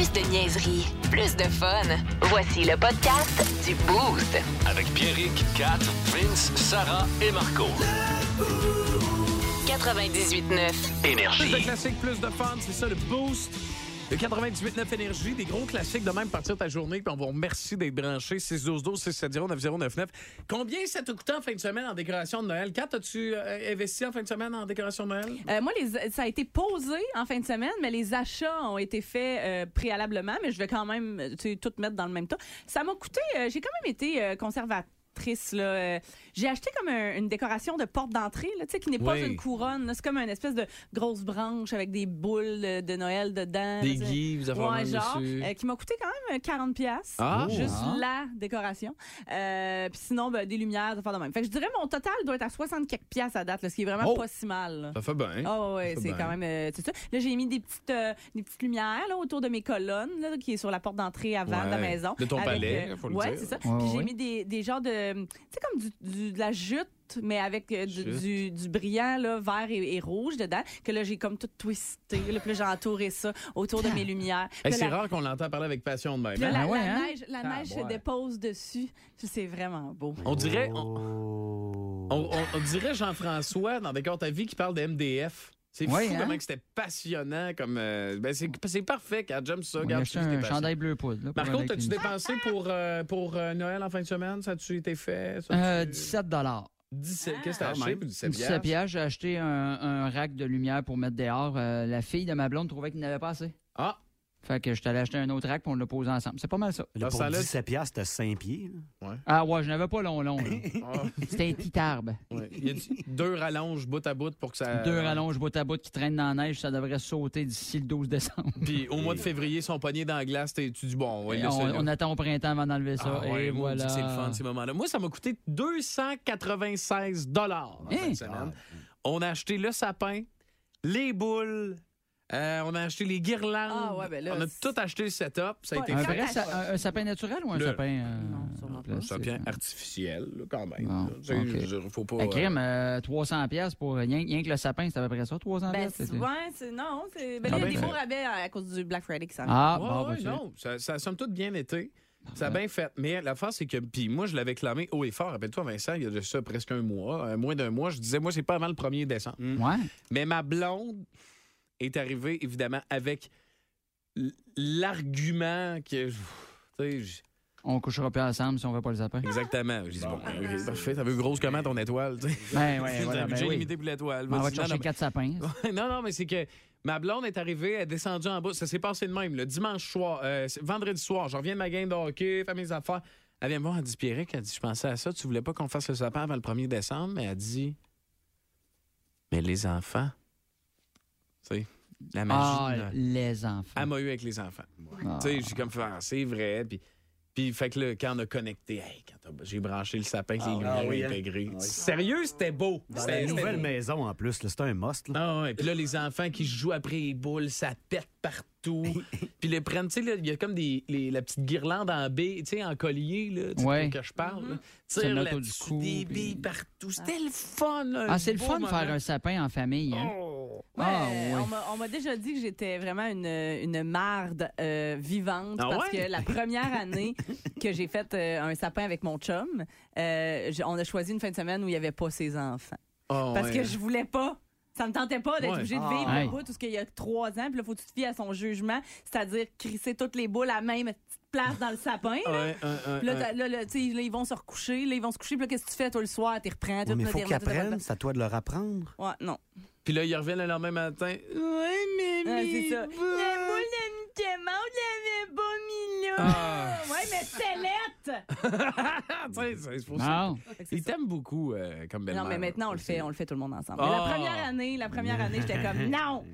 Plus de niaiserie, plus de fun. Voici le podcast du Boost. Avec Pierrick, Kat, Vince, Sarah et Marco. 98.9. Plus Énergie. de classiques, plus de fun, c'est ça le boost. Le 98.9 Énergie, des gros classiques de même partir ta journée, puis on vous remercie d'être branchés. 6 12 12 670 9099 Combien ça t'a coûté en fin de semaine en décoration de Noël? Kat, as-tu euh, investi en fin de semaine en décoration de Noël? Euh, moi, ça a été posé en fin de semaine, mais les achats ont été faits euh, préalablement, mais je vais quand même tout mettre dans le même tas. Ça m'a coûté, j'ai quand même été euh, Là. Euh, j'ai acheté comme un- une décoration de porte d'entrée, là, tu sais, qui n'est pas Oui. une couronne. là. C'est comme une espèce de grosse branche avec des boules de, de Noël dedans. Des tu sais. vous avez Ouais, genre, dessus. euh, qui m'a coûté quand même euh, 40 pièces Ah. juste Ah. la décoration. Euh, Puis sinon, ben, des lumières, des affaires de même. Fait que je dirais mon total doit être à 60 quelques pièces à date, là, ce qui est vraiment Oh. pas si mal. là. Ça fait bien. Ah ouais, Ça fait c'est bien. quand même euh, c'est ça. Là, j'ai mis des petites euh, des petites lumières là, autour de mes colonnes là, qui est sur la porte d'entrée avant de la Ouais. maison. De ton Avec, palais, euh, faut le ouais, dire. c'est ça. Ouais, Puis j'ai ouais. mis des, des genres de tu sais comme du, du- de la jute mais avec euh, du, du, du brillant là, vert et, et rouge dedans que là j'ai comme tout twisté là, puis là, j'ai entouré ça autour de mes lumières. Hey, c'est rare qu'on l'entend parler avec passion de même. là, hein? la, Ah ouais, la hein? neige, la Ah, neige se dépose dessus. C'est vraiment beau. On dirait, on, on- on- on dirait Jean-François dans Décor ta vie qui parle de MDF. C'est Ouais, fou hein? comment que c'était passionnant. comme euh, ben c'est, c'est parfait quand j'aime ça. Regarde, un patient. chandail bleu poudre. avec t'as-tu une- dépensé pour, euh, pour euh, Noël en fin de semaine? Ça a-tu été fait? Ça Euh, a-tu- 17 17. Qu'est-ce que t'as Ah, acheté pour 17 17 piastres, j'ai acheté un, un rack de lumière pour mettre dehors. Euh, la fille de ma blonde trouvait qu'il n'avait pas assez. Ah, Fait que je t'allais acheter un autre rack pour on l'a posé ensemble. C'est pas mal ça. Là, Ah, pour ça, là, 17 piastres, t'as 5 pieds. là. Ah ouais, je n'avais pas long long. là. ah, C'était un petit arbre. ouais. Il y a du- deux rallonges bout à bout pour que ça. Deux rallonges bout à bout qui traînent dans la neige, ça devrait sauter d'ici le 12 décembre. Puis au mois de février, son poignet dans la glace, t'es- tu dis bon, Et on, là. on attend au printemps avant d'enlever ça. Ah ouais, et moi, voilà. C'est le fun, ces moments-là. Moi, ça m'a coûté 296 dollars Hein? On a acheté le sapin, les boules, euh, on a acheté les guirlandes. Ah ouais, ben là, on a tout acheté le setup. Ça a été Un vrai sa- un, un sapin naturel ou un Le- sapin. euh, Non, sûrement pas. Un plastique? sapin artificiel, là, quand même. Bon, là. Tu sais, ok. je veux dire, faut pas. La euh, crime, euh, 300 pièces pour rien, rien que le sapin, c'est à peu près ça, 300 Ben, pièces. c'est- ouais, c'est non, c'est ben, Ah il y a ben, des beaux rabais à cause du Black Friday qui s'en vient. Ah, Ouais, bon, ben, non, ça, ça a somme toute bien été. Ça a bien fait. Mais la face, c'est que. Puis moi, je l'avais clamé haut et fort. Rappelle-toi, Vincent, il y a de ça presque un mois, euh, moins d'un mois. Je disais, moi, c'est pas avant le 1er décembre. Ouais. Mais ma blonde est arrivée, évidemment, avec l'argument que. On couchera plus ensemble si on veut pas le sapin. exactement. J'ai dit, bon, ok, parfait. T'as vu grosse comment ton étoile? tu sais? Ben, ouais, T'as voilà, un ben oui. limité pour l'étoile. On va te chercher non, quatre sapins. non, non, mais c'est que ma blonde est arrivée, elle est descendue en bas. Ça s'est passé de même, le dimanche soir, euh, vendredi soir. Je reviens de ma game de hockey, fais mes affaires. Elle vient me voir, elle dit Pierrick, elle dit Je pensais à ça, tu voulais pas qu'on fasse le sapin avant le 1er décembre, mais elle dit Mais les enfants, la magie. Ah, de Noël. les enfants. Elle m'a eu avec les enfants. Ah. Tu sais, j'ai comme fait, Ah, c'est vrai. Puis, puis fait que là, quand on a connecté, hey, quand j'ai branché le sapin avec les lumières ah oui, hein? intégrées. Ah oui. Sérieux, c'était beau. C'était- la c'était nouvelle beau. maison, en plus, là, c'est un must. Là. Ah ouais, puis là, les enfants qui jouent après les boules, ça pète partout. puis les prennent, tu sais, là, il y a comme des, les- la petite guirlande en baie, tu sais, en collier, là, tu Ouais. que je parle. Tire autour du là-dessus, cou, des puis- billes partout. C'était le fun, là, Ah, c'est le fun de faire un sapin en famille. Hein? Oh. Ouais, Ah, on m'a- on m'a déjà dit que j'étais vraiment une, une marde euh, vivante Ah parce ouais? que la première année que j'ai fait euh, un sapin avec mon chum, euh, on a choisi une fin de semaine où il n'y avait pas ses enfants. Oh, Parce ouais. que je voulais pas. Ça me tentait pas d'être Ouais. obligé de Ah. vivre le bout tout ce qu'il y a trois ans. Puis là, faut que tu te fies à son jugement, c'est-à-dire crisser toutes les boules à la même petite place dans le sapin. là. Ouais, un, un, Puis là, un. t'as- là, là, tu sais, là, ils vont se recoucher. Là, ils vont se coucher. Puis là, qu'est-ce que tu fais, toi, le soir? Tu reprends. Ouais, tout, mais faut qu'ils apprennent, c'est à toi de leur apprendre. Ouais, non. Puis là, ils reviennent le lendemain matin. Ouais, mais. Ouais, c'est ça. La boule de Mickey Mouse, l'avait pas mis là. Ah. Ouais, mais c'est lettre. Ah, tu sais, c'est pour ça. Ça. t'aiment beaucoup euh, comme belle Non, mais maintenant, on le fait, on le fait tout le monde ensemble. Ah. Mais la première année, la première année, j'étais comme, non,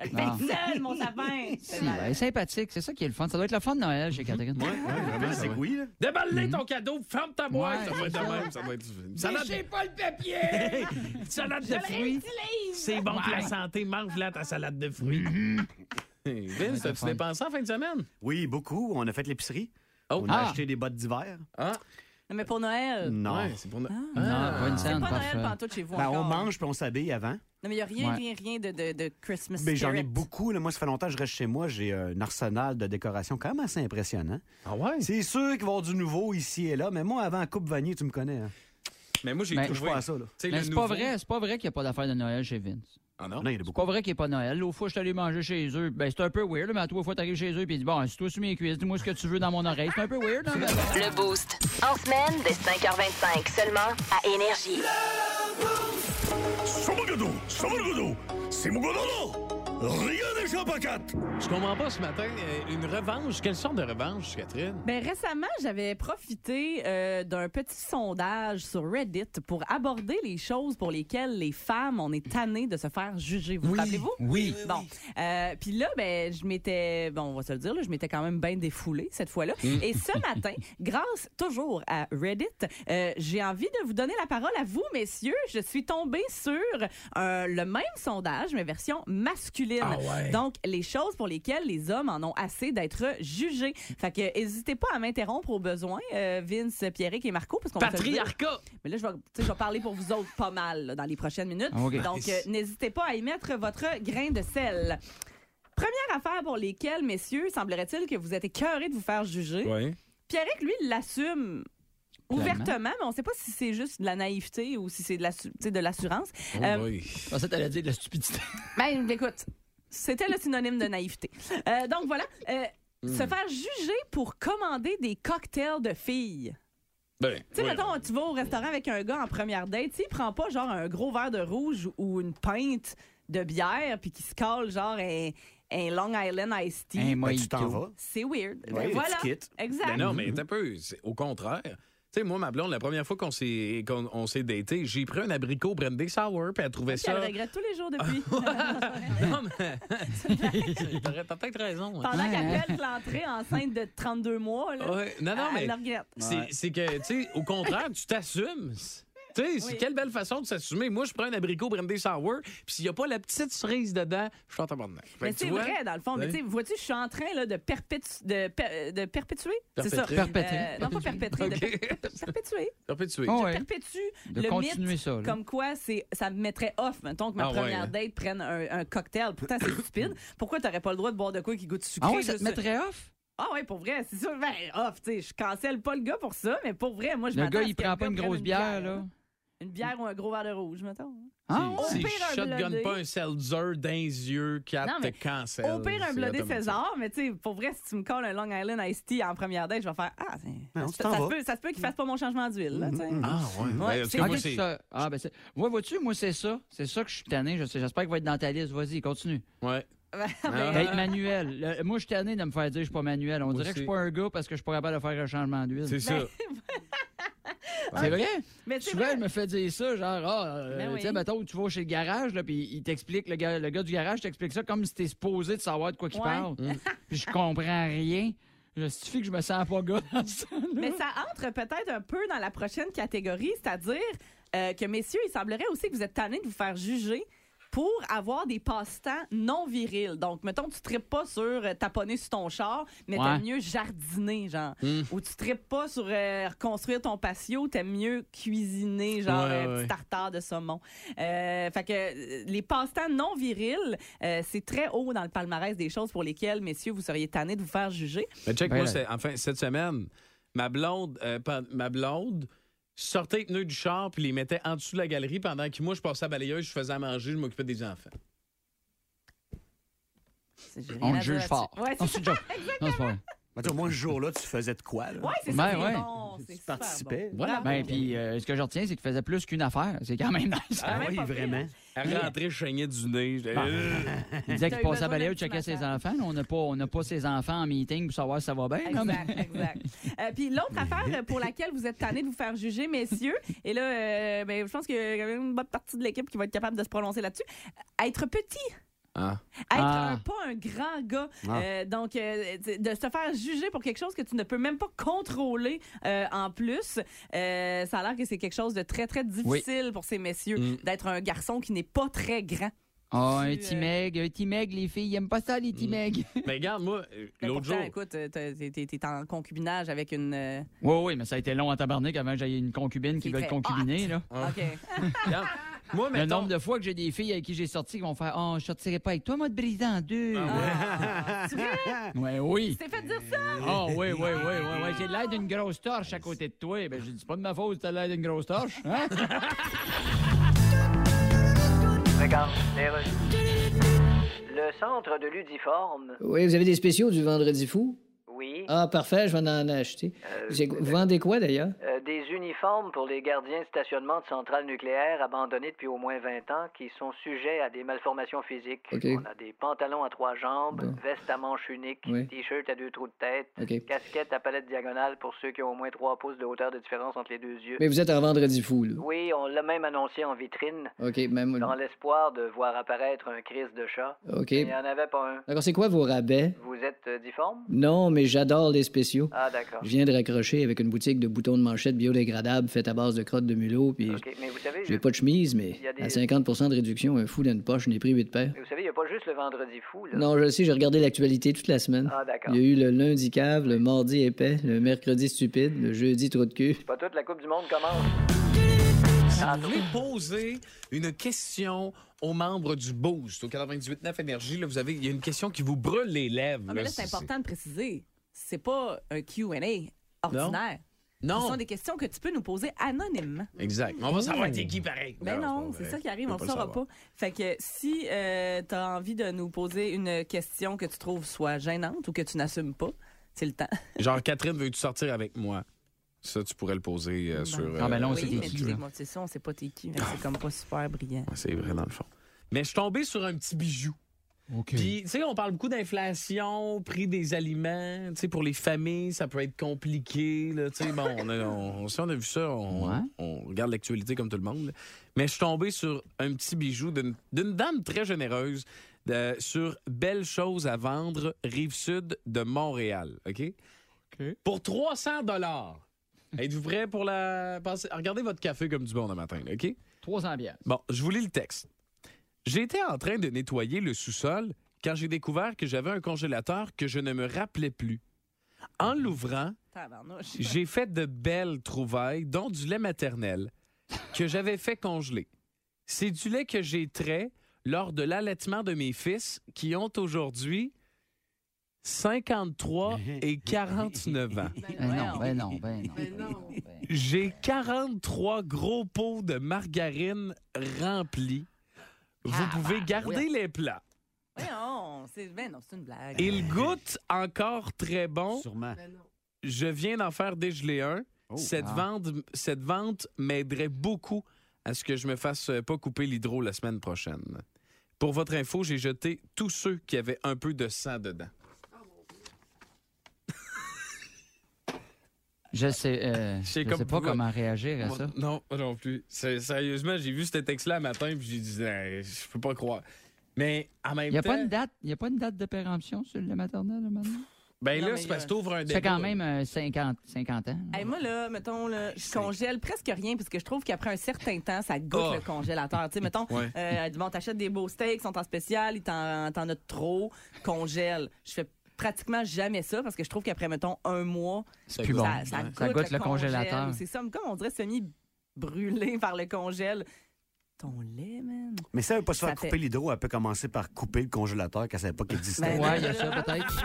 je le Ah. fais seul, mon sapin. Si, ben, elle est sympathique, c'est ça qui est le fun. Ça doit être le fun de Noël chez Catherine. Ouais, ouais, C'est oui, là? Déballe ton cadeau, ferme ta boîte. Ouais, ça va être de même. Ça va être salade. pas le papier. salade de fruits. C'est bon pour la santé. Mange-la ta salade de fruits. Vince, as-tu dépensé en fin de semaine? Oui, beaucoup. On a fait l'épicerie. Oh. On a Ah. acheté des bottes d'hiver. Ah, Non, mais pour Noël. Non. Ouais, c'est pour no- Ah. Non, pas une C'est pas. Noël pantoute chez vous Ben, on mange puis on s'habille avant. Non, mais il n'y a rien, Ouais. rien, rien de, de, de Christmas Ben, J'en ai beaucoup. là. Moi, ça fait longtemps que je reste chez moi. J'ai un arsenal de décoration quand même assez impressionnant. Ah ouais? C'est sûr qu'il va y avoir du nouveau ici et là, mais moi, avant Coupe Vanier, tu me connais. Hein. Mais moi, j'ai Mais- Touche trouvé. pas à ça. Là. Mais c'est pas nouveau- vrai, c'est pas vrai qu'il n'y a pas d'affaire de Noël chez Vince. Ah non? non c'est pas vrai qu'il n'est pas Noël. Au fois, je suis manger chez eux. Ben, c'est un peu weird, mais à toi, fois, t'arrives chez eux et dis Bon, si toi sur mes cuisses, dis-moi ce que tu veux dans mon oreille. C'est un peu weird, hein? Le Boost. En semaine, dès 5h25, seulement à Énergie. Le Boost! C'est mon gâteau! C'est mon gâteau! C'est mon gâteau! Rien n'est pas quatre Je comprends pas ce matin. euh, Une revanche. Quelle sorte de revanche, Catherine? Ben, récemment, j'avais profité euh, d'un petit sondage sur Reddit pour aborder les choses pour lesquelles les femmes, on est tannées de se faire juger. Vous vous rappelez-vous? Oui. Bon. Euh, Puis là, ben, je m'étais, bon, on va se le dire, là, je m'étais quand même bien défoulée cette fois-là. Et ce matin, grâce toujours à Reddit, euh, j'ai envie de vous donner la parole à vous, messieurs. Je suis tombée sur euh, le même sondage, mais version masculine. Ah ouais. Donc, les choses pour lesquelles les hommes en ont assez d'être jugés. Fait que, n'hésitez pas à m'interrompre au besoin, euh, Vince, Pierrick et Marco, parce qu'on. Patriarcat! Mais là, je vais, je vais parler pour vous autres pas mal là, dans les prochaines minutes. Ah. Donc, euh, n'hésitez pas à y mettre votre grain de sel. Première affaire pour lesquelles, messieurs, semblerait-il que vous êtes écœurés de vous faire juger. Oui. Pierrick, lui, l'assume. Ouvertement, mais on ne sait pas si c'est juste de la naïveté ou si c'est de l'assurance. Oh Euh. Je pensais que t'allais dire de la stupidité. Ben, écoute, c'était le synonyme de naïveté. Euh, donc voilà, euh, Hmm. se faire juger pour commander des cocktails de filles. Ben, Tu sais, oui. mettons, tu vas au restaurant avec un gars en première date, s'il prend pas genre un gros verre de rouge ou une pinte de bière, puis qu'il se colle genre un, un Long Island Iced Tea, Un Ben, tu t'en vas. c'est weird. Ouais, Ben, voilà. Exact. Ben non, mais t'as peu. c'est Au contraire. Tu sais, moi, ma blonde, la première fois qu'on s'est qu'on on s'est daté, j'ai pris un abricot brandy sour, puis elle trouvait Puis elle ça. regrette tous les jours depuis. non, mais. T'as peut-être raison. Pendant Ouais, qu'elle hein. pèle l'entrée enceinte de 32 mois, là, Ouais. Non, non, elle, mais. elle le regrette. C'est c'est que, tu sais, au contraire, tu t'assumes. Tu sais, c'est Oui. quelle belle façon de s'assumer. Moi, je prends un abricot brandy sour, puis s'il n'y a pas la petite cerise dedans, je suis en tabarnak. Mais tu c'est vois, vrai, dans le fond. Mais tu sais, vois-tu, je suis en train là, de, perpétu- de, per- de perpétuer? C'est ça. Perpétrer. Euh, non, pas perpétrer, de per- perpétuer. Perpétuer. Oh, Je ouais. perpétue De le mythe ça, comme quoi ça me mettrait off, mettons que ma Ah première hein. date prenne un, un cocktail. Pourtant, c'est stupide. Pourquoi t'aurais pas le droit de boire de quoi qui goûte sucré? Ah ouais, ça te mettrait off? Ah ouais, pour vrai, c'est ça. Ben, off, tu sais, je cancelle pas le gars pour ça, mais pour vrai, moi, je Le gars, il prend pas une grosse bière, là. Une bière ou un gros verre de rouge, mettons. Ah, Au Si pire, un je shotgun pas un seltzer les yeux, mais te cancel. Au pire, un C'est blodé. César, mais tu sais, pour vrai, si tu me colles un Long Island Iced Tea en première date, je vais faire Ah, Non, ça, tu se- t'en ça se peut, ça se peut qu'il fasse pas mon changement d'huile, là, sais. Ah, ouais. Ouais, Ben, c'est- moi, tu- c'est. ça- ah, ben c'est. Moi, vois-tu, moi, c'est ça. C'est ça que je suis tanné. Je sais- J'espère qu'il va être dans ta liste. Vas-y, continue. Ouais. Ben, Ah. Être manuel. Le- moi, je suis tanné de me faire dire que je suis pas manuel. On Moi dirait que je suis pas un gars parce que je suis pas capable de faire un changement d'huile. C'est ça. C'est vrai? mais Souvent, vrai. elle me fait dire ça, genre, ah, euh, Ben oui. tu sais, mettons, tu vas chez le garage, là, puis il t'explique, le gars, le gars du garage t'explique ça comme si t'es supposé de savoir de quoi qu'il Ouais. parle. puis je comprends rien. Je suffit que je me sens pas gars dans ça. là. Mais ça entre peut-être un peu dans la prochaine catégorie, c'est-à-dire euh, que, messieurs, il semblerait aussi que vous êtes tannés de vous faire juger pour avoir des passe-temps non virils. Donc, mettons, tu tripes pas sur euh, taponner sur ton char, mais Ouais. t'aimes mieux jardiner, genre. Mm. Ou tu tripes pas sur euh, reconstruire ton patio, t'aimes mieux cuisiner, genre Ouais, un ouais. petit tartare de saumon. Euh, fait que euh, les passe-temps non virils, euh, c'est très haut dans le palmarès des choses pour lesquelles, messieurs, vous seriez tannés de vous faire juger. Mais check, Ben moi, enfin, cette semaine, ma blonde, euh, ma blonde sortait les pneus du char puis les mettait en dessous de la galerie pendant que moi, je passais à la balayeuse, je faisais à manger, je m'occupais des enfants. On te juge fort. Ouais, Non, c'est pas vrai. Ben, tu au moins, ce jour-là, tu faisais de quoi? Là? Ouais, c'est Ben ça. c'est ouais. bon, c'est Tu participais. bon. Voilà. Bravo. Ben, puis euh, ce que je retiens, c'est qu'il faisait plus qu'une affaire. C'est quand même nice. Ah, oui, vraiment. Elle rentrait, je saignais du nez. euh, Il disait qu'il passait à balayer, checker ses enfants. On n'a pas, on n'a pas ses enfants en meeting pour savoir si ça va bien. Exact, exact. Euh, puis l'autre affaire pour laquelle vous êtes tannés de vous faire juger, messieurs, et là, euh, ben, je pense qu'il y a quand même une bonne partie de l'équipe qui va être capable de se prononcer là-dessus. Être petit. Ah. Être Ah. un- pas un grand gars. Ah. Euh, donc, euh, de se faire juger pour quelque chose que tu ne peux même pas contrôler euh, en plus. Euh, ça a l'air que c'est quelque chose de très, très difficile pour ces messieurs Mm. d'être un garçon qui n'est pas très grand. Ah, un petit euh, meg, un petit meg, les filles, ils aiment pas ça, les petits meg. Mais regarde, moi, l'autre jour. écoute, t'es en concubinage avec une. Oui, oui, mais ça a été long à tabarnak avant que j'aie une concubine qui veut être concubinée, là. OK. regarde, Le nombre de fois que j'ai des filles avec qui j'ai sorti qui vont faire Oh, je sortirai pas avec toi, moi, te briser en deux. Ah, Ouais, oui. tu t'es fait dire ça? Ah, oui, oui, oui, oui, oui. J'ai l'air d'une grosse torche à côté de toi. Ben, je dis pas de ma faute, t'as l'air d'une grosse torche. Hein? Le centre de l'Udiforme. Oui, vous avez des spéciaux du vendredi fou? Oui. Ah, parfait, je vais en acheter. Euh, C'est- Vous vendez quoi d'ailleurs? Euh, des uniformes pour les gardiens de stationnement de centrales nucléaires abandonnés depuis au moins 20 ans qui sont sujets à des malformations physiques. On a des pantalons à trois jambes, Bon. veste à manches uniques, Oui. t-shirt à deux trous de tête, OK. casquette à palette diagonale pour ceux qui ont au moins 3 pouces de hauteur de différence entre les deux yeux. Mais vous êtes en vendredi fou, là. Oui, on l'a même annoncé en vitrine, OK, même. dans l'espoir de voir apparaître un crise de chat. OK. Mais Il n'y en avait pas un. D'accord, c'est quoi vos rabais? Vous êtes euh, difforme? Non, mais j'adore les spéciaux. Ah, d'accord. Je viens de raccrocher avec une boutique de boutons de manchette biodégradables faite à base de crottes de mulot, puis OK, mais vous savez, j'ai je- pas de chemise, mais des- à 50 de réduction, un fou dans une poche, ai pris 8 paires. mais vous savez, il n'y a pas juste le vendredi fou, là. Non, je le sais, j'ai regardé l'actualité toute la semaine. Ah, d'accord. Il y a eu le lundi cave, le mardi épais, le mercredi stupide, le jeudi trou de cul. Pas toute la Coupe du Monde commence. si vous voulez poser une question aux membres du Boost au 98.9 Énergie, là, vous avez, il y a une question qui vous brûle les lèvres. Ah, mais là, c'est important de préciser. C'est pas un QA ordinaire. Ce Non. sont des questions que tu peux nous poser anonymement. Exact. Mais on va savoir t'es qui pareil. Ben non, c'est ça qui arrive, on ne le saura pas. Fait que si tu as envie de nous poser une question que tu trouves soit gênante ou que tu n'assumes pas, c'est le temps. Genre, Catherine, veux-tu sortir avec moi? Ça, tu pourrais le poser euh, sur. Ah, ben là, on euh, sait oui, mais qui, c'est ça, on sait pas t'es qui. C'est comme pas super brillant. Ouais, C'est vrai, dans le fond. Mais je suis tombé sur un petit bijou. Puis, tu sais, on parle beaucoup d'inflation, prix des aliments. Tu sais, pour les familles, ça peut être compliqué. Là, tu sais, bon, on a, on, si on a vu ça, on, Ouais. on regarde l'actualité comme tout le monde. là. Mais je suis tombé sur un petit bijou d'une dame très généreuse de- sur Belles choses à vendre, rive sud de Montréal. OK? Pour 300 dollars. Êtes-vous prêts pour la. Regardez votre café comme du bon le matin, OK? 300 bières. Bon, je vous lis le texte. J'étais en train de nettoyer le sous-sol quand j'ai découvert que j'avais un congélateur que je ne me rappelais plus. En l'ouvrant, j'ai fait de belles trouvailles, dont du lait maternel que j'avais fait congeler. C'est du lait que j'ai trait lors de l'allaitement de mes fils qui ont aujourd'hui 53 et 49 ans. Ben non, ben non, ben non. Ben non. ben- J'ai 43 gros pots de margarine remplis. Vous pouvez garder les plats. Voyons, c'est ben non, c'est une blague. Il goûte encore très bon. Sûrement. Ben. Je viens d'en faire dégeler un. Oh, cette, ah. vente, cette vente m'aiderait beaucoup à ce que je me fasse euh, pas couper l'hydro la semaine prochaine. Pour votre info, j'ai jeté tous ceux qui avaient un peu de sang dedans. Je sais, euh, C'est je comme sais pas comment réagir à ça. Non, pas non plus. Sérieusement, j'ai vu ce texte-là un matin puis j'ai dit, Hey, je peux pas croire. Mais en même Il n'y a, temps, pas une date- y a pas une date de péremption sur le maternel, maintenant? ben Non, là, c'est parce que t'ouvres un Ça débat. fait quand même euh, 50, 50 ans. Hey, moi, là, mettons, là, je congèle presque rien parce que je trouve qu'après un certain temps, ça goûte le congélateur. Tu sais, mettons, Ouais. euh, bon, t'achètes des beaux steaks, ils sont en spécial, ils t'en t'en as trop, congèle. Je fais pratiquement jamais ça parce que je trouve qu'après, mettons, un mois, C'est plus bon. bon. ça, ça Ouais. goûte, Ça goûte le congélateur. C'est ça, comme on dirait semi-brûlé par le congèle. Ton lait, man. Mais ça veut pas se faire Ça couper fait- l'hydro, elle peut commencer par couper le congélateur qu'elle savait pas qu'il existait. Ben, Ouais, il y a ça peut-être.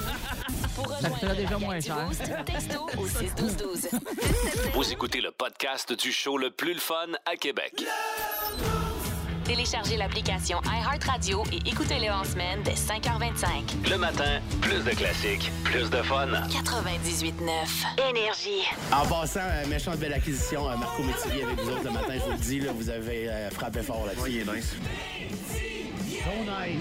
Pour rejoindre déjà moins cher. Boost, texto au 61212. Vous écoutez le podcast du show le plus le fun à Québec. Téléchargez l'application iHeartRadio et écoutez-le en semaine dès 5h25. Le matin, plus de classiques, plus de fun. 98.9 Énergie. En passant, euh, méchante belle acquisition, euh, Marco Métivier avec vous autres le matin, je vous le dis, là, vous avez euh, frappé fort là-dessus. il est nice.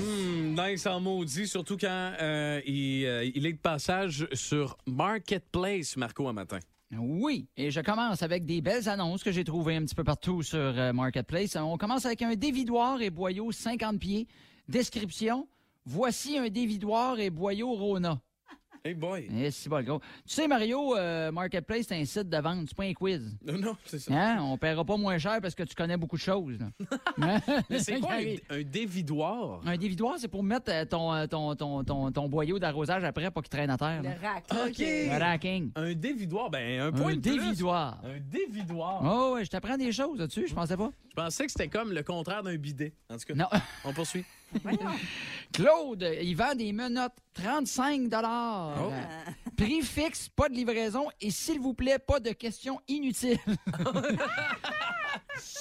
Hmm, nice en maudit, surtout quand euh, il, euh, il est de passage sur Marketplace, Marco, un matin. Oui, et je commence avec des belles annonces que j'ai trouvées un petit peu partout sur euh, Marketplace. On commence avec un dévidoir et boyau 50 pieds. Description, voici un dévidoir et boyau Rona. Hey boy. Eh, c'est pas le gros. Tu sais, Mario, euh, Marketplace, c'est un site de vente, c'est pas un quiz. Non, non, c'est ça. Hein? On paiera pas moins cher parce que tu connais beaucoup de choses. là. Hein? Mais c'est quoi un, un dévidoir? Un dévidoir, c'est pour mettre euh, ton, euh, ton, ton, ton, ton boyau d'arrosage après pour qu'il traîne à terre. là. Le rack. OK. Le racking. Un dévidoir, ben un point Un de plus. dévidoir. Un dévidoir. Oh, ouais, je t'apprends des choses là-dessus, je pensais pas. Je pensais que c'était comme le contraire d'un bidet. En tout cas, Non. on poursuit. Claude, il vend des menottes 35 Oh. Prix fixe, pas de livraison et s'il vous plaît, pas de questions inutiles.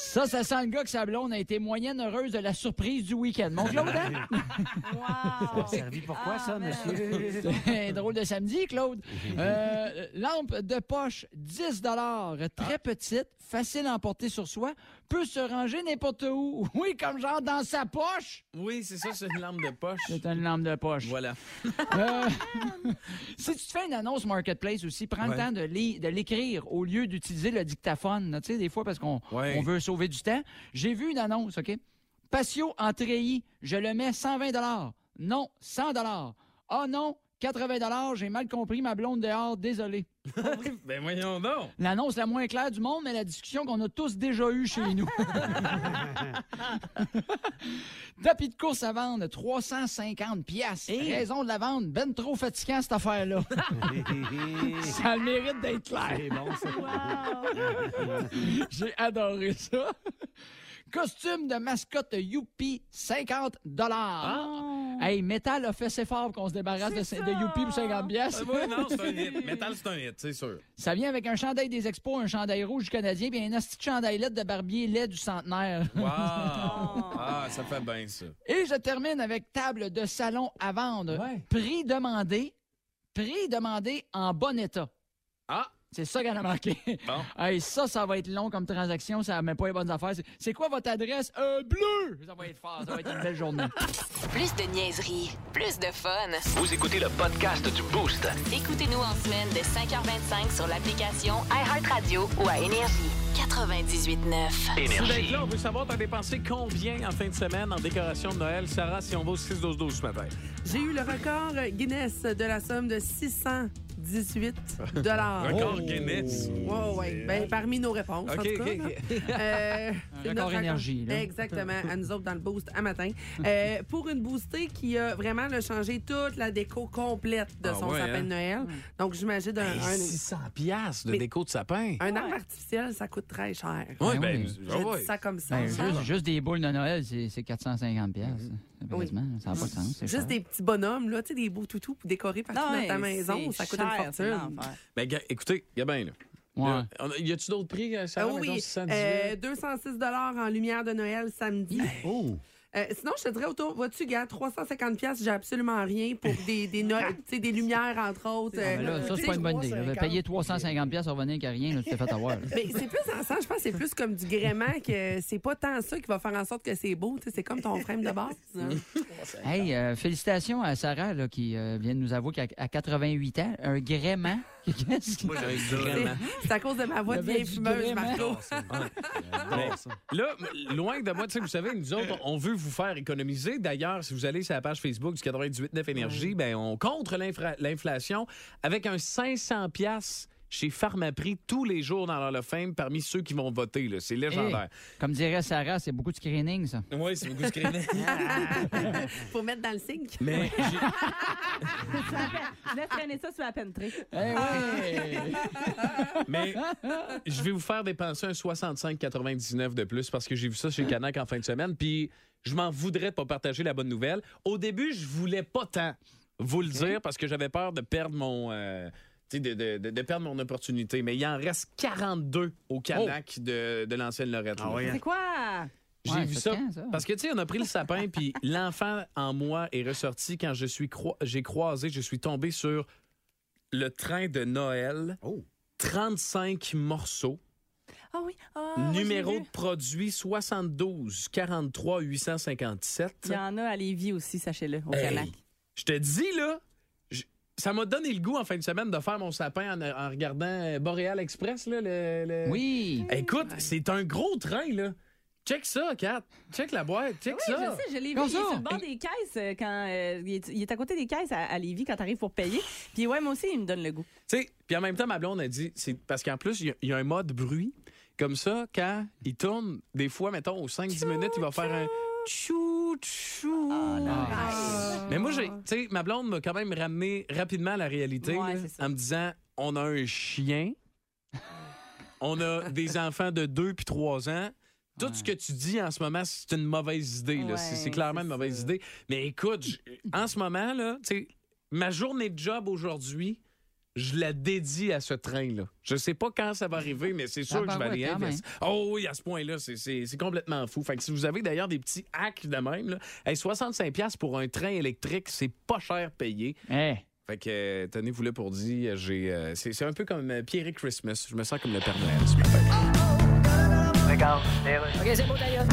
ça, ça sent le gars que sa blonde a été moyenne heureuse de la surprise du week-end. Mon Claude, hein? Wow. Servi pourquoi, ça, monsieur? Un drôle de samedi, Claude. Euh, lampe de poche, 10 Très petite, facile à emporter sur soi, peut se ranger n'importe où. Oui, comme genre dans sa poche. Oui, c'est ça, c'est une lampe de poche. C'est une lampe de poche. Voilà. Euh, si tu te fais une annonce Marketplace aussi, prends le temps de l'é- de l'écrire au lieu d'utiliser le dictaphone. Tu sais, des fois, parce qu'on Ouais. on veut sauver du temps. J'ai vu une annonce, OK? Patio en treillis, je le mets 120 Non, 100 Ah non, 80 j'ai mal compris ma blonde dehors, désolé. ben voyons donc. L'annonce la moins claire du monde, mais la discussion qu'on a tous déjà eue chez nous. Tapis de course à vendre, 350 pièces. Raison de la vente, ben trop fatigant cette affaire-là. ça a le mérite d'être clair. C'est bon, ça. J'ai adoré ça. Costume de mascotte Youpi, 50 dollars. Hey, Metal a fait ses fort qu'on se débarrasse de, de Youpi pour 50 pièces. Ah, ouais, non, c'est un hit. Metal, c'est un hit, c'est sûr. Ça vient avec un chandail des expos, un chandail rouge du Canadien, puis un asti de chandail LED de barbier lait du centenaire. Wow! ah, ça fait bien ça. Et je termine avec table de salon à vendre. Ouais. Prix demandé. Prix demandé en bon état. Ah! C'est ça qu'elle a manqué. Bon. hey, ça, ça va être long comme transaction. Ça met pas les bonnes affaires. C'est quoi votre adresse? Euh, bleu! Ça va être fort. Ça va être une belle journée. plus de niaiserie. Plus de fun. Vous écoutez le podcast du Boost. Écoutez-nous en semaine de 5h25 sur l'application iHeartRadio ou à Énergie. 98.9. Énergie. Là, on veut savoir, t'as dépensé combien en fin de semaine en décoration de Noël? Sarah, si on va au 6-12-12 ce matin. J'ai eu le record Guinness de la somme de 600 18 dollars. Oh! Record Guinness. Oh, ouais. ben, parmi nos réponses, en tout cas. Euh, c'est record énergie. Exactement, à nous autres dans le boost à matin. Euh, pour une boostée qui a vraiment là, changé toute la déco complète de ah son sapin de hein? Noël. Donc, j'imagine un, Hey, 600 piastres de déco de sapin. un arbre artificiel, ça coûte très cher. Ben ben, oui, Ben ça comme ça. Ben, juste, des boules de Noël, c'est 450 piastres. Mm-hmm pièces. Oui. Ça n'a pas de sens. c'est Juste cher. des petits bonhommes, là, tu sais, des beaux toutous pour décorer partout Non, dans ta mais maison. Ça coûte cher, une fortune. l'enfer. Ben, écoutez, Gabin, là. Ouais. A- y a-tu d'autres prix, euh, Ah Sarah? oui, mettons, oui. 618? Euh, 206 en lumière de Noël samedi. Oh! Euh, sinon, je te dirais autour, vois-tu, gars, 350 pièces, j'ai absolument rien pour des, des, no- tu sais, des lumières, entre autres. Ah, mais là, Euh, ça, c'est pas une bonne idée. là. Payer 350 pièces revenir qu'à rien, là, tu t'es fait avoir. là. mais c'est plus sens, je pense que c'est plus comme du gréement que c'est pas tant ça qui va faire en sorte que c'est beau. C'est comme ton frame de base. hein. Hey, euh, félicitations à Sarah là, qui euh, vient de nous avouer qu'à à 88 ans, un gréement. C'est à cause de ma voix de Le vieille fumeuse. Marco. Mais là, loin de moi, tu sais, vous savez, nous autres, on veut vous faire économiser. D'ailleurs, si vous allez sur la page Facebook du 98.9 Énergie, ben, on contre l'inflation avec un 500 pièces chez Pharmaprix tous les jours dans l'Hall of Fame parmi ceux qui vont voter. là. C'est légendaire. Hey, comme dirait Sarah, c'est beaucoup de screening, ça. Oui, c'est beaucoup de screening. Faut mettre dans le signe. Mais j'ai- Je laisse traîner ça sur la penterie. Eh ouais. Mais je vais vous faire dépenser un 65,99 de plus parce que j'ai vu ça chez Canac en fin de semaine. Puis je m'en voudrais de pas partager la bonne nouvelle. Au début, je voulais pas tant vous le dire parce que j'avais peur de perdre mon. euh, de, de- de- de perdre mon opportunité. Mais il en reste 42 au Canac de, de l'ancienne Lorette. là. hein? C'est quoi? J'ai Ouais, vu ça. quand, ça? Parce que, tu sais, on a pris le sapin, puis l'enfant en moi est ressorti quand je suis croi- j'ai croisé, je suis tombé sur le train de Noël. Oh. 35 morceaux. Ah oui. Ah, Numéro de produit 72 43 857. Il y en a à Lévis aussi, sachez-le, au Hey, Canac. Je te dis, là, ça m'a donné le goût en fin de semaine de faire mon sapin en, en regardant euh, Boreal Express. Là, le, le- Oui. Écoute, c'est un gros train, là. Check ça, Kat. Check la boîte. Check Oui, ça. je sais, je l'ai vu. Il est sur le bord des caisses euh, quand euh, il, est, il est à côté des caisses à, à Lévis quand t'arrives pour payer. Puis ouais, moi aussi, il me donne le goût. Tu sais, puis en même temps, ma blonde a dit, c'est parce qu'en plus, il y a- il y, a un mode bruit. Comme ça, quand il tourne, des fois, mettons, aux 5-10 minutes, il va faire un chou, chou. Mais moi, j'ai, tu sais, ma blonde m'a quand même ramené rapidement à la réalité Ouais, là, c'est ça. en me disant, on a un chien, on a des enfants de 2 puis 3 ans. Tout ce que tu dis en ce moment, c'est une mauvaise idée. là. Ouais, c'est, c'est clairement c'est une mauvaise idée. Mais écoute, j- en ce moment, là, tu sais, ma journée de job aujourd'hui, je la dédie à ce train-là. Je sais pas quand ça va arriver, mais c'est sûr Ah, que je vais ben aller ouais, investir. Oh oui, à ce point-là, c'est- c'est c'est complètement fou. Fait que si vous avez d'ailleurs des petits hacks de même, là, hey, 65$ pour un train électrique, c'est pas cher payé. Hein? Fait que, euh, tenez-vous là pour dire, j'ai, euh, c'est c'est un peu comme euh, Pierre Christmas. Je me sens comme le Père Noël ce matin. Regarde. OK, c'est bon, d'ailleurs.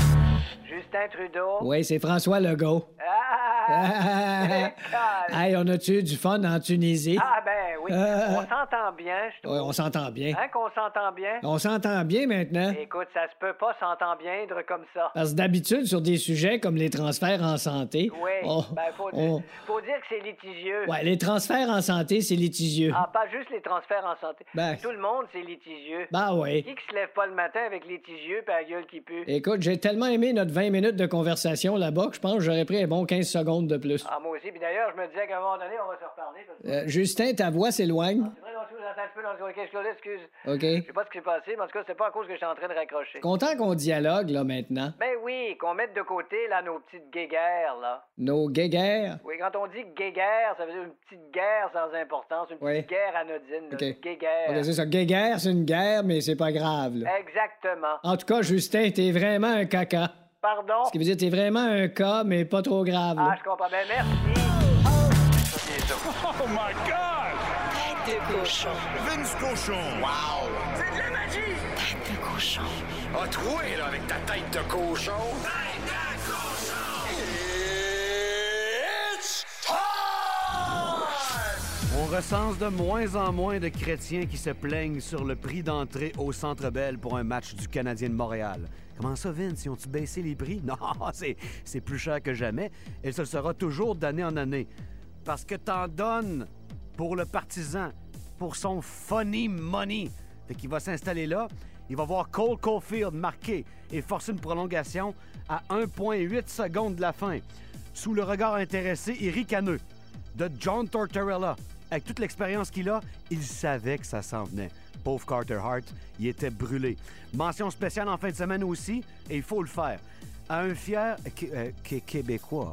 Justin Trudeau. Oui, c'est François Legault. Ah! hey, on a-tu du fun en Tunisie? Ah, ben oui. Euh, On s'entend bien, je trouve. on s'entend bien. Hein, qu'on s'entend bien? On s'entend bien maintenant. Écoute, ça se peut pas s'entendre bien comme ça. Parce que d'habitude, sur des sujets comme les transferts en santé, Oui, on- ben faut, on- dire, faut dire que c'est litigieux. ouais, les transferts en santé, c'est litigieux. Ah, pas juste les transferts en santé. Ben. Tout le monde, c'est litigieux. Ben oui. Qui qui se lève pas le matin avec litigieux pis la gueule qui pue? Écoute, j'ai tellement aimé notre 20 minutes de conversation là-bas que je pense que j'aurais pris un bon 15 secondes de plus. Ah, moi aussi. Puis d'ailleurs, je me disais qu'à un moment donné, on va se reparler. Parce. Euh, Justin, ta voix s'éloigne. C'est vrai, on se attend un petit peu dans le Qu'est-ce que là, excuse. OK. Je sais pas ce qui s'est passé, mais en tout cas, c'est pas à cause que j'étais en train de raccrocher. Content qu'on dialogue, là, maintenant. Ben oui, qu'on mette de côté, là, nos petites guéguerres, là. Nos guéguerres? Oui, quand on dit guéguerre, ça veut dire une petite guerre sans importance, une Oui. petite guerre anodine, là, OK. une guéguerre. OK, c'est ça. Guéguerre, c'est une guerre, mais c'est pas grave, là. Exactement. En tout cas, Justin, t'es vraiment un caca. Pardon? Ce qui veut dire t'es vraiment un cas, mais pas trop grave. là. Ah, je comprends. Ben merci. Oh my God! Tête de cochon. Vince Cochon! Wow! C'est de la magie! Tête de cochon. A troué, là, avec ta tête de cochon! Tête de cochon! It's time! On recense de moins en moins de chrétiens qui se plaignent sur le prix d'entrée au Centre Bell pour un match du Canadien de Montréal. Comment ça, Vince? Ils ont-tu baissé les prix? Non, c'est, c'est plus cher que jamais et ce sera toujours d'année en année. Parce que t'en donnes pour le partisan, pour son funny money. Fait va s'installer là, il va voir Cole Caulfield marquer et forcer une prolongation à 1,8 secondes de la fin. Sous le regard intéressé et ricaneux de John Tortorella. Avec toute l'expérience qu'il a, il savait que ça s'en venait. Pauvre Carter Hart, il était brûlé. Mention spéciale en fin de semaine aussi, et il faut le faire. À un fier euh, Qué- Québécois,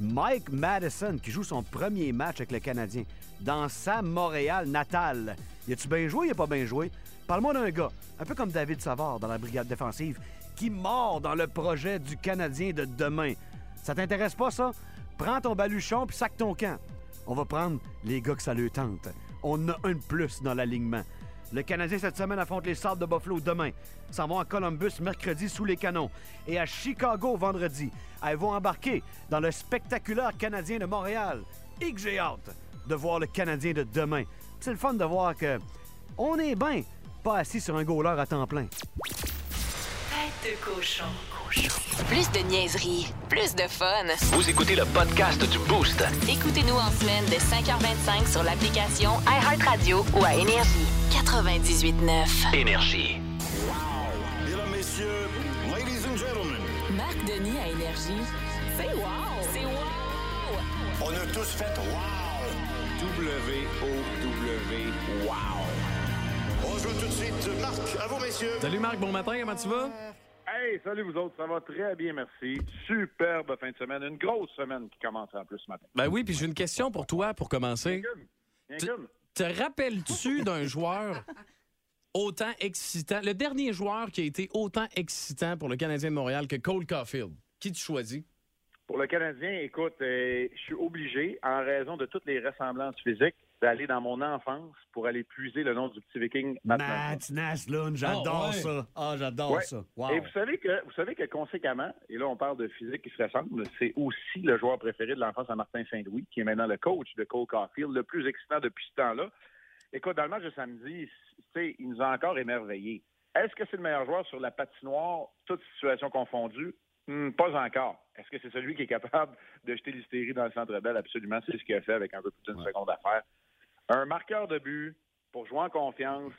Mike Madison, qui joue son premier match avec le Canadien dans sa Montréal natale. Y a-tu bien joué, y a pas bien joué? Parle-moi d'un gars, un peu comme David Savard dans la brigade défensive, qui mord dans le projet du Canadien de demain. Ça t'intéresse pas, ça? Prends ton baluchon puis sac ton camp. On va prendre les gars que ça le tente. On a un de plus dans l'alignement. Le Canadien cette semaine affronte les Sables de Buffalo demain. S'en vont à Columbus mercredi sous les canons. Et à Chicago vendredi. Elles vont embarquer dans le spectaculaire Canadien de Montréal. Et que j'ai hâte de voir le Canadien de demain. C'est le fun de voir que on est bien pas assis sur un goaler à temps plein. Tête de cochon. Plus de niaiserie, plus de fun. Vous écoutez le podcast du Boost. Écoutez-nous en semaine de 5h25 sur l'application iHeartRadio ou à Énergie. 98.9. Énergie. Mesdames, messieurs, ladies and gentlemen, Marc Denis à Énergie. C'est wow! C'est wow! on a tous fait wow! W-O-W, wow! On joue tout de suite. Marc, à vous, messieurs. Salut Marc, bon matin, comment tu vas? Hey, salut vous autres, ça va très bien, merci. Superbe fin de semaine, une grosse semaine qui commence en plus ce matin. Ben oui, puis j'ai une question pour toi pour commencer. Bien Te- good. Te rappelles-tu d'un joueur autant excitant, le dernier joueur qui a été autant excitant pour le Canadien de Montréal que Cole Caulfield? Qui tu choisis? Pour le Canadien, écoute, euh, je suis obligé, en raison de toutes les ressemblances physiques, d'aller dans mon enfance pour aller puiser le nom du petit viking Matt Naslund. Matt Naslund, j'adore Ah, ouais. ça. Ah, j'adore Ouais. ça. Wow. Et vous savez que vous savez que conséquemment, et là on parle de physique qui se ressemble, c'est aussi le joueur préféré de l'enfance à Martin Saint-Louis, qui est maintenant le coach de Cole Caulfield, le plus excitant depuis ce temps-là. Écoute, dans le match de samedi, tu sais, il nous a encore émerveillés. Est-ce que c'est le meilleur joueur sur la patinoire, toute situation confondue? Hmm, pas encore. Est-ce que c'est celui qui est capable de jeter l'hystérie dans le centre belle? Absolument. C'est ce qu'il a fait avec un peu plus d'une seconde à faire. Un marqueur de but, pour jouer en confiance,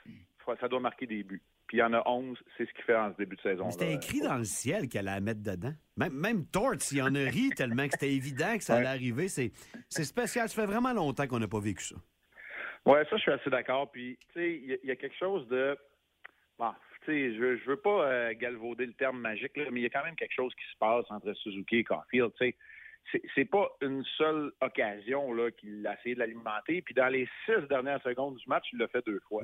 ça doit marquer des buts. Puis il y en a 11, c'est ce qu'il fait en ce début de saison. C'était écrit dans le ciel qu'elle allait la mettre dedans. Même, même Torts, il en a ri tellement que c'était évident que ça allait arriver. C'est c'est spécial. Ça fait vraiment longtemps qu'on n'a pas vécu ça. Ouais, ça, je suis assez d'accord. Puis, tu sais, il y, a- il y a quelque chose de. Bon, tu sais, je, je veux pas euh, galvauder le terme magique, là, mais il y a quand même quelque chose qui se passe entre Suzuki et Caulfield. Tu sais, c'est- pas une seule occasion là qu'il a essayé de l'alimenter. Puis, dans les six dernières secondes du match, il l'a fait deux fois.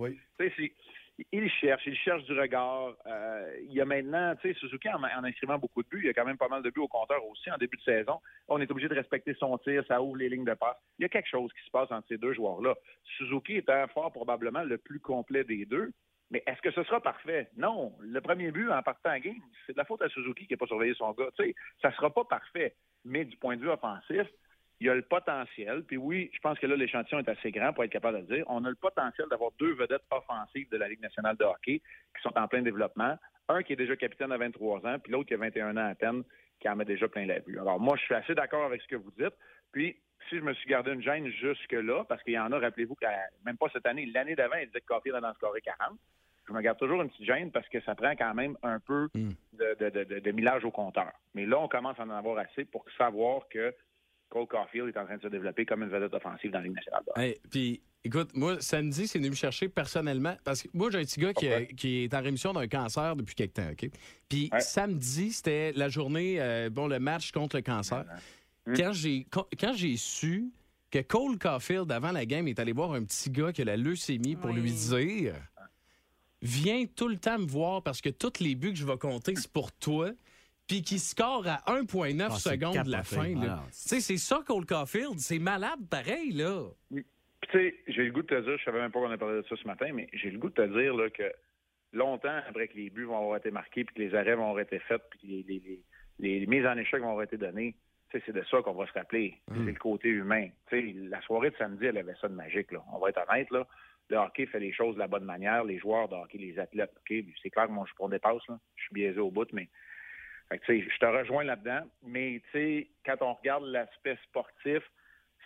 Il cherche, il cherche du regard. Euh, il y a maintenant, tu sais, Suzuki, en, en inscrivant beaucoup de buts, il y a quand même pas mal de buts au compteur aussi en début de saison. On est obligé de respecter son tir, ça ouvre les lignes de passe. Il y a quelque chose qui se passe entre ces deux joueurs-là. Suzuki est fort probablement le plus complet des deux. Mais est-ce que ce sera parfait? Non. Le premier but en partant en game, c'est de la faute à Suzuki qui n'a pas surveillé son gars. Tu sais, ça ne sera pas parfait. Mais du point de vue offensif, il y a le potentiel. Puis oui, je pense que là, l'échantillon est assez grand pour être capable de le dire. On a le potentiel d'avoir deux vedettes offensives de la Ligue nationale de hockey qui sont en plein développement. Un qui est déjà capitaine à 23 ans, puis l'autre qui a 21 ans à peine, qui en met déjà plein la vue. Alors moi, je suis assez d'accord avec ce que vous dites. Puis, si je me suis gardé une gêne jusque-là, parce qu'il y en a, rappelez-vous, même pas cette année, l'année d'avant, il disait que Caulfield allait en scorer 40. Je me garde toujours une petite gêne parce que ça prend quand même un peu de, de, de, de- de millage au compteur. Mais là, on commence à en avoir assez pour savoir que Cole Caulfield est en train de se développer comme une vedette offensive dans la Ligue nationale. Hey, puis, écoute, moi, samedi, c'est venu me chercher personnellement. Parce que moi, j'ai un petit gars qui, a- qui est en rémission d'un cancer depuis quelque temps, OK? Puis, samedi, c'était la journée, euh, bon, le match contre le cancer. Quand j'ai quand quand j'ai su que Cole Caulfield, avant la game, est allé voir un petit gars qui a la leucémie pour lui dire Viens tout le temps me voir parce que tous les buts que je vais compter, c'est pour toi. Puis qui score à 1,9 Ah, c'est secondes de la fin. Ah, Tu sais, c'est ça, Cole Caulfield. C'est malade pareil, là. Puis, tu sais, j'ai le goût de te dire, je savais même pas qu'on a parlé de ça ce matin, mais j'ai le goût de te dire là, que longtemps après que les buts vont avoir été marqués, puis que les arrêts vont avoir été faits, puis que les, les, les- les mises en échec vont avoir été données, tu sais, c'est de ça qu'on va se rappeler. C'est le côté humain. Tu sais, la soirée de samedi, elle avait ça de magique. Là. On va être honnête, là. Le hockey fait les choses de la bonne manière. Les joueurs de hockey, les athlètes, c'est clair que suis pour dépasse, là. Je suis biaisé au bout, mais je te rejoins là-dedans, mais quand on regarde l'aspect sportif,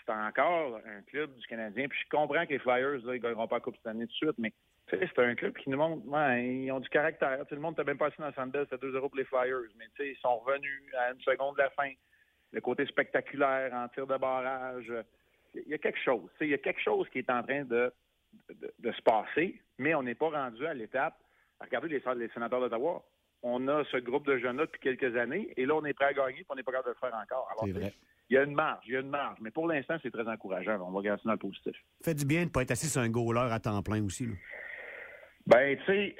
c'est encore un club du Canadien. Puis je comprends que les Flyers, ils ne gagneront pas la Coupe cette année de suite, mais c'est un club qui nous montre, ils ont du caractère. Tu sais, le monde t'a même passé dans Sandel, c'était 2-0 pour les Flyers, mais ils sont revenus à une seconde de la fin. Le côté spectaculaire en tir de barrage, il y a quelque chose. Il y a quelque chose qui est en train de, de, de se passer, mais on n'est pas rendu à l'étape. Regardez les, les sénateurs d'Ottawa. On a ce groupe de jeunes-là depuis quelques années, et là, on est prêt à gagner, puis on n'est pas capable de le faire encore. Alors, C'est vrai. il y a une marge, il y a une marge. Mais pour l'instant, c'est très encourageant. On va garder dans le positif. Fait du bien de ne pas être assis sur un goaler à temps plein aussi. là. Ben, tu sais,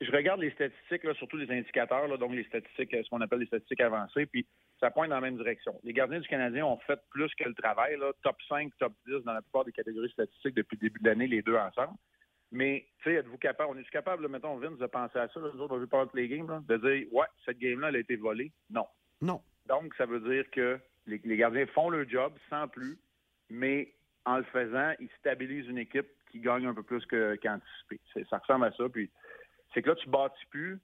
je regarde les statistiques, là, surtout les indicateurs, là, donc les statistiques, ce qu'on appelle les statistiques avancées, puis ça pointe dans la même direction. Les gardiens du Canadien ont fait plus que le travail, là, top 5, top 10 dans la plupart des catégories statistiques depuis le début de l'année, les deux ensemble. Mais, tu sais, êtes-vous capable, on est capable, là, mettons, Vince, de penser à ça, là, nous autres, on veut pas les games, là, de dire, ouais, cette game-là, elle a été volée? Non. Non. Donc, ça veut dire que les, les gardiens font leur job sans plus, mais en le faisant, ils stabilisent une équipe qui gagne un peu plus qu'anticipé. Ça ressemble à ça. Puis, c'est que là, tu bâtis plus,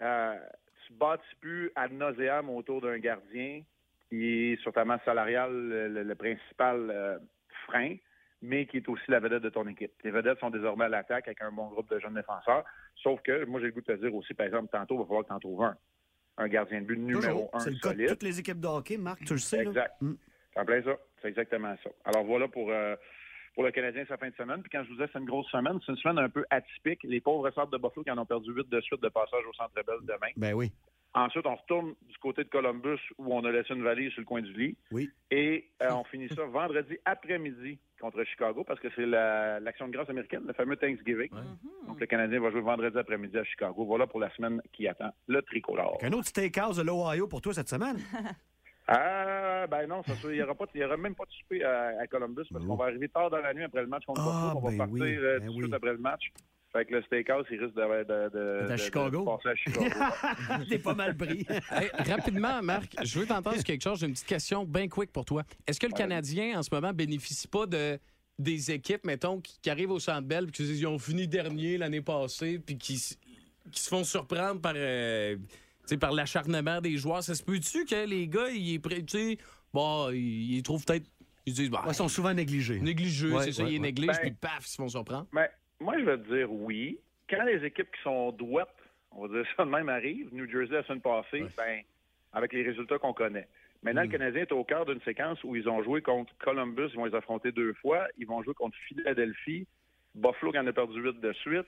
euh, tu bâtis plus ad nauseam autour d'un gardien qui est sur ta masse salariale le, principal euh, frein, mais qui est aussi la vedette de ton équipe. Les vedettes sont désormais à l'attaque avec un bon groupe de jeunes défenseurs. Sauf que, moi, j'ai le goût de te dire aussi, par exemple, tantôt, il va falloir que tu en trouves un. Un gardien de but numéro un C'est le cas de solide. toutes les équipes de hockey, Marc, tu le sais. là? Exact. En plein ça? C'est exactement ça. Alors voilà pour, euh, pour le Canadien sa fin de semaine. Puis quand je vous disais c'est une grosse semaine, c'est une semaine un peu atypique. Les pauvres sortes de Buffalo qui en ont perdu huit de suite de passage au Centre Bell demain. Ben oui. Ensuite, on retourne du côté de Columbus où on a laissé une valise sur le coin du lit. Oui. Et euh, on finit ça vendredi après-midi contre Chicago parce que c'est la- l'action de grâce américaine, le fameux Thanksgiving. Donc le Canadien va jouer vendredi après-midi à Chicago. Voilà pour la semaine qui attend le tricolore. Un autre steakhouse de l'Ohio pour toi cette semaine. Ah, ben non, ça, il n'y aura, même pas de souper à, à Columbus parce qu'on va arriver tard dans la nuit après le match contre Ah. On va ben partir oui, euh, ben tout de suite oui. après le match. Fait que le steakhouse, il risque de, de, de, à de- de Chicago? passer à Chicago. T'es pas mal pris. Hey, rapidement, Marc, je veux t'entendre sur quelque chose. J'ai une petite question bien quick pour toi. Est-ce que le Canadien, en ce moment, bénéficie pas de des équipes, mettons, qui, qui arrivent au Centre Bell puis qui ils ont fini dernier l'année passée puis qui, qui se font surprendre par, euh, sais, par l'acharnement des joueurs. Ça se peut-tu que les gars, ils, tu sais, bon, ils, ils trouvent peut-être... Ils disent, bah, ils sont souvent négligés. Négligés, Ouais, c'est ça, ouais, ils ouais. négligent, Ben- puis paf, ils se font surprendre. Ben, moi, je vais te dire oui. Quand les équipes qui sont douettes, on va dire ça de même, arrivent, New Jersey la semaine passée, ben, avec les résultats qu'on connaît. Maintenant, le Canadien est au cœur d'une séquence où ils ont joué contre Columbus, ils vont les affronter deux fois. Ils vont jouer contre Philadelphie, Buffalo qui en a perdu huit de suite,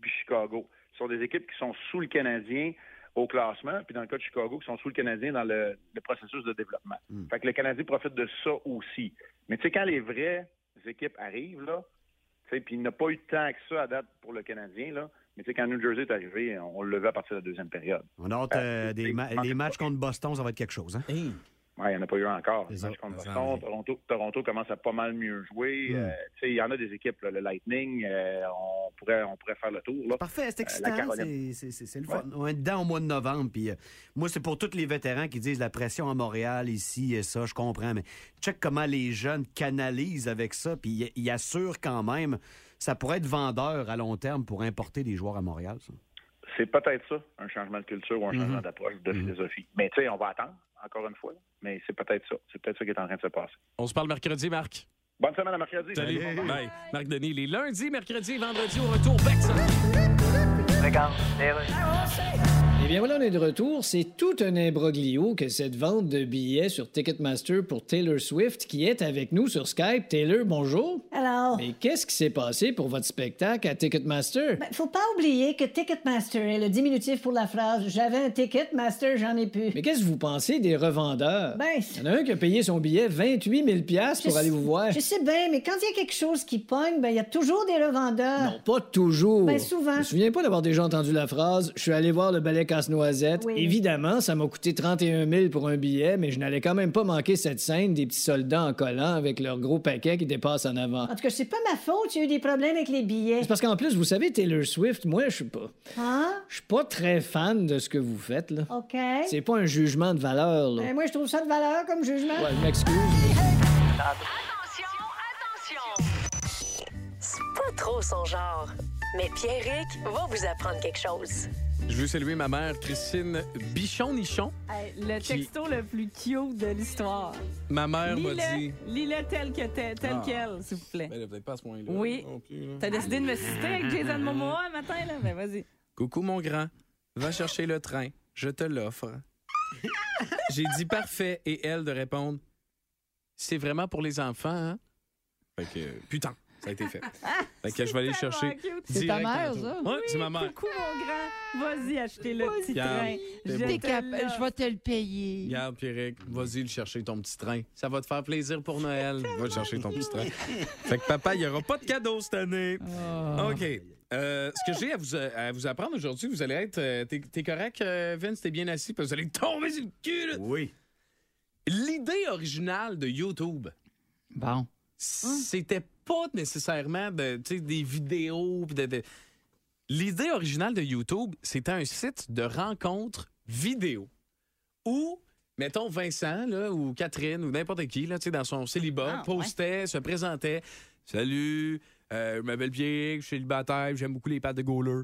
puis Chicago. Ce sont des équipes qui sont sous le Canadien au classement, puis dans le cas de Chicago, qui sont sous le Canadien dans le, le processus de développement. Fait que le Canadien profite de ça aussi. Mais tu sais, quand les vraies équipes arrivent, là, tu sais, puis il n'a pas eu tant que ça à date pour le Canadien, là. Mais tu sais, quand New Jersey est arrivé, on le levait à partir de la deuxième période. On a hâte, euh, des ma- les matchs contre Boston, ça va être quelque chose. Hein? Ouais, il n'y en a pas eu encore. Contre Boston. Toronto, Toronto commence à pas mal mieux jouer. Mm. Euh, il y en a des équipes, là, le Lightning, euh, on, pourrait, on pourrait faire le tour. Là. Parfait, c'est Euh, excitant, c'est- le fun. On est dedans au mois de novembre, puis moi, c'est pour tous les vétérans qui disent la pression à Montréal, ici et ça, je comprends, mais check comment les jeunes canalisent avec ça, puis ils- assurent quand même, ça pourrait être vendeur à long terme pour importer des joueurs à Montréal, ça. C'est peut-être ça, un changement de culture ou un Mhm. changement d'approche, de philosophie. Mais tu sais, on va attendre, encore une fois. Mais c'est peut-être ça. C'est peut-être ça qui est en train de se passer. On se parle mercredi, Marc. Bonne semaine à mercredi. Salut. Bye. Marc Denis, les lundis, mercredis et vendredis au retour. Regarde, Eh bien voilà, on est de retour. C'est tout un imbroglio que cette vente de billets sur Ticketmaster pour Taylor Swift qui est avec nous sur Skype. Taylor, bonjour. Alors, Mais qu'est-ce qui s'est passé pour votre spectacle à Ticketmaster? ben, faut pas oublier que Ticketmaster est le diminutif pour la phrase J'avais un ticket, master, j'en ai plus. Mais qu'est-ce que vous pensez des revendeurs? Ben, Il y en a un qui a payé son billet 28 000 piastres pour Je aller vous voir. Je sais bien, mais quand il y a quelque chose qui pogne, ben, il y a toujours des revendeurs. Non, pas toujours. Ben, souvent. Je me souviens pas d'avoir déjà entendu la phrase Je suis allé voir le ballet casse-noisette. Oui. Évidemment, ça m'a coûté 31 000 pour un billet, mais je n'allais quand même pas manquer cette scène des petits soldats en collant avec leur gros paquet qui dépasse en avant. En tout cas, c'est pas ma faute, il y a eu des problèmes avec les billets. C'est parce qu'en plus, vous savez, Taylor Swift, moi, je suis pas. Hein? Je suis pas très fan de ce que vous faites, là. OK. C'est pas un jugement de valeur, là. Ben, moi, je trouve ça de valeur comme jugement. Ouais, je m'excuse. C'est pas trop son genre. Mais Pierrick va vous apprendre quelque chose. Je veux saluer ma mère, Christine Bichon-Nichon. Hey, le Qui- texto le plus cute de l'histoire. Ma mère m'a dit. lis-le tel que tel, tel Ah. quel, s'il vous plaît. Ben, peut-être pas à ce point-là. Oui. là. T'as décidé de me citer avec Jason Momoa un matin, là? Ben, vas-y. Coucou, mon grand. Va chercher le train. Je te l'offre. J'ai dit parfait et elle de répondre C'est vraiment pour les enfants, hein? Fait que, putain, ça a été fait. Fait que je vais aller le chercher. C'est ta mère, ça? Ouais, c'est ma mère. Coucou, mon grand. Vas-y, acheter le petit train. Je vais te le payer. Regarde, Pierrick, vas-y le chercher ton petit train. Ça va te faire plaisir pour Noël. Va le chercher ton petit train. Fait que papa, il n'y aura pas de cadeau cette année. Ah. OK. Euh, ce que j'ai à vous, à vous apprendre aujourd'hui, vous allez être. euh, T'es t'es correct, euh, Vince? T'es bien assis? Parce que vous allez tomber sur le cul, là. Oui. L'idée originale de YouTube, Bon. c'était pas nécessairement de, des vidéos. pis de- de- L'idée originale de YouTube, c'était un site de rencontres vidéo où, mettons, Vincent là, ou Catherine ou n'importe qui, là, dans son célibat, Ah, postait, se présentait. Salut, euh, je m'appelle Pierre, je suis célibataire, j'aime beaucoup les pâtes de Gauler.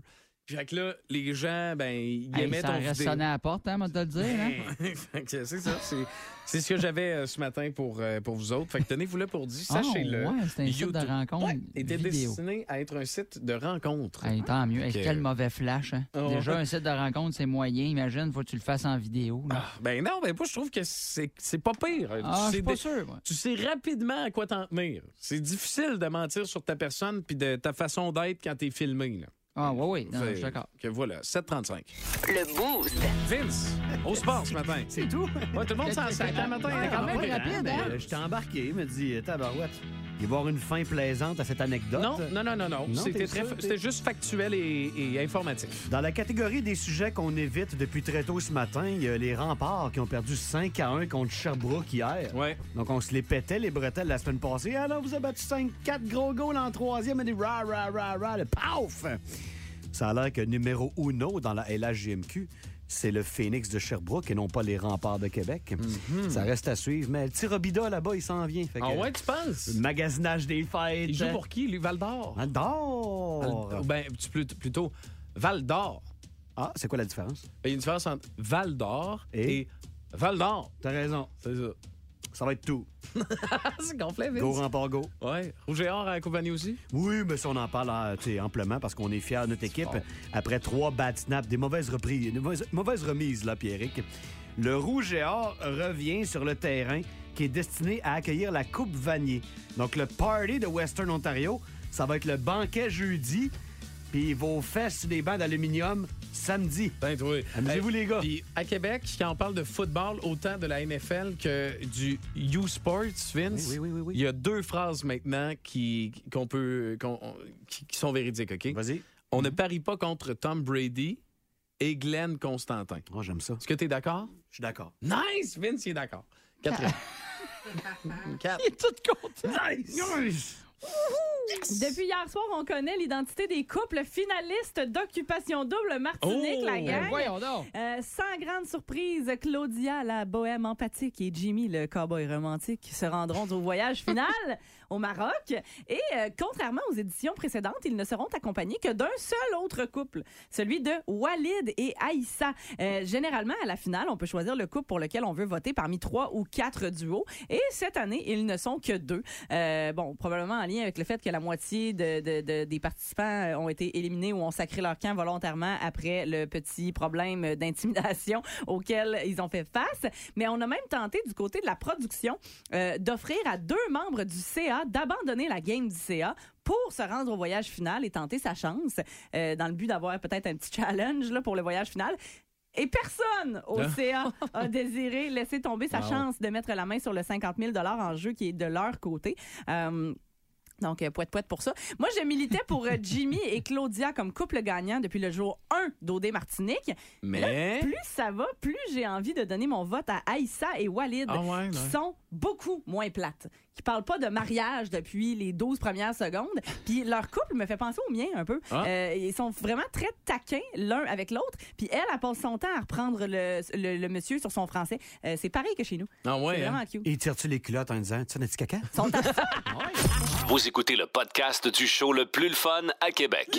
Fait que là, les gens, ben, ils Hey, aimaient ça ton vidéo. sonné à la porte, hein, moi, te le dire. Hein? Fait que c'est ça. C'est, c'est ce que j'avais euh, ce matin pour, euh, pour vous autres. Fait que tenez-vous là pour dire, Ah, sachez-le. ouais, c'est un site de rencontre Ouais, était vidéo. destiné à être un site de rencontre. Hey, tant mieux. Hey, Ok. Quel mauvais flash. Hein? Oh. Déjà, un site de rencontre, c'est moyen. Imagine, faut que tu le fasses en vidéo. là. Ah, ben non, ben moi je trouve que c'est, c'est pas pire. Ah, je suis pas sûr. moi. Tu sais rapidement à quoi t'en tenir. C'est difficile de mentir sur ta personne puis de ta façon d'être quand t'es filmé. Là. Ah, oui, oui. Non, je suis d'accord. Que voilà, 7,35. Le Boost. Vince, au sport ce matin. C'est tout? Ouais, tout le monde s'en sac matin. Ouais, quand même. rapide, hein? Euh, J'étais embarqué, il me dit, tabarouette, y avoir une fin plaisante à cette anecdote. Non, non, non, non, non. Non, C'était, très- juste factuel et, et informatif. Dans la catégorie des sujets qu'on évite depuis très tôt ce matin, il y a les remparts qui ont perdu 5 à 1 contre Sherbrooke hier. Ouais. Donc, on se les pétait, les bretelles, la semaine passée. Non, vous avez battu 5-4 gros goals en troisième. Et des ra, ra, ra, ra, le paf! Ça a l'air que numéro uno dans la LHJMQ, c'est le Phoenix de Sherbrooke et non pas les remparts de Québec. Ça reste à suivre, mais le petit Robida là-bas, il s'en vient. Ah ouais, tu penses? Le magasinage des fêtes. Il joue pour qui, lui? Val d'Or? Val d'Or! Ben, plutôt, plutôt Val d'Or. Ah, c'est quoi la différence? Il y a une différence entre Val d'Or Et? et, Val d'Or. T'as raison. C'est ça. Ça va être tout. c'est gonflé, Vince. Go rempart go. Ouais. Rouge et Or à Compagnie aussi? Oui, mais ça, on en parle tu sais, amplement parce qu'on est fiers de notre équipe. Après trois bad snaps, des mauvaises reprises, des mauvaises, mauvaises remises, là, Pierrick. Le Rouge et Or revient sur le terrain qui est destiné à accueillir la Coupe Vanier. Donc, le party de Western Ontario, ça va être le banquet jeudi, puis vos fesses sur des bancs d'aluminium samedi. Ben, oui. Amusez-vous, les gars. Puis à Québec, quand on parle de football, autant de la NFL que du U-Sports, Vince, Oui, oui, oui, oui. il y a deux phrases maintenant qui, qu'on peut, qu'on- qui, qui sont véridiques, OK? Vas-y. On ne parie pas contre Tom Brady et Glenn Constantin. Oh, j'aime ça. Est-ce que tu es d'accord? Je suis d'accord. Nice! Vince, il est d'accord. Quatrième. Quatre. Il est tout content. Nice! Depuis hier soir, on connaît l'identité des couples finalistes d'Occupation Double Martinique, Oh! la gang. Ben voyons donc. Euh, sans grande surprise, Claudia, la bohème empathique, et Jimmy, le cowboy romantique, se rendront au voyage final au Maroc. Et euh, contrairement aux éditions précédentes, ils ne seront accompagnés que d'un seul autre couple, celui de Walid et Aïssa. Euh, généralement, à la finale, on peut choisir le couple pour lequel on veut voter parmi trois ou quatre duos. Et cette année, ils ne sont que deux. Euh, bon, probablement en lien avec le fait que la moitié de- de- de- des participants ont été éliminés ou ont sacré leur camp volontairement après le petit problème d'intimidation auquel ils ont fait face. Mais on a même tenté du côté de la production d'offrir à deux membres du CA d'abandonner la game du CA pour se rendre au voyage final et tenter sa chance euh, dans le but d'avoir peut-être un petit challenge là, pour le voyage final. Et personne au Ah. CA a désiré laisser tomber sa Wow. chance de mettre la main sur le 50 000 en jeu qui est de leur côté. Euh, donc, euh, poète poète pour ça. Moi, je militais pour Jimmy et Claudia comme couple gagnant depuis le jour 1 d'OD Martinique. Mais- là, plus ça va, plus j'ai envie de donner mon vote à Aïssa et Walid, Ah ouais, qui sont beaucoup moins plates, qui parlent pas de mariage depuis les 12 premières secondes. Puis leur couple me fait penser au mien un peu. Ah. Euh, ils sont vraiment très taquins l'un avec l'autre. Puis elle, elle passe son temps à reprendre le, le- le monsieur sur son français. Euh, c'est pareil que chez nous. Ah ouais, C'est hein? vraiment cute. Et tire-tu les culottes en disant, tu sais, petit caca? Sont à. Vous écoutez le podcast du show le plus le fun à Québec.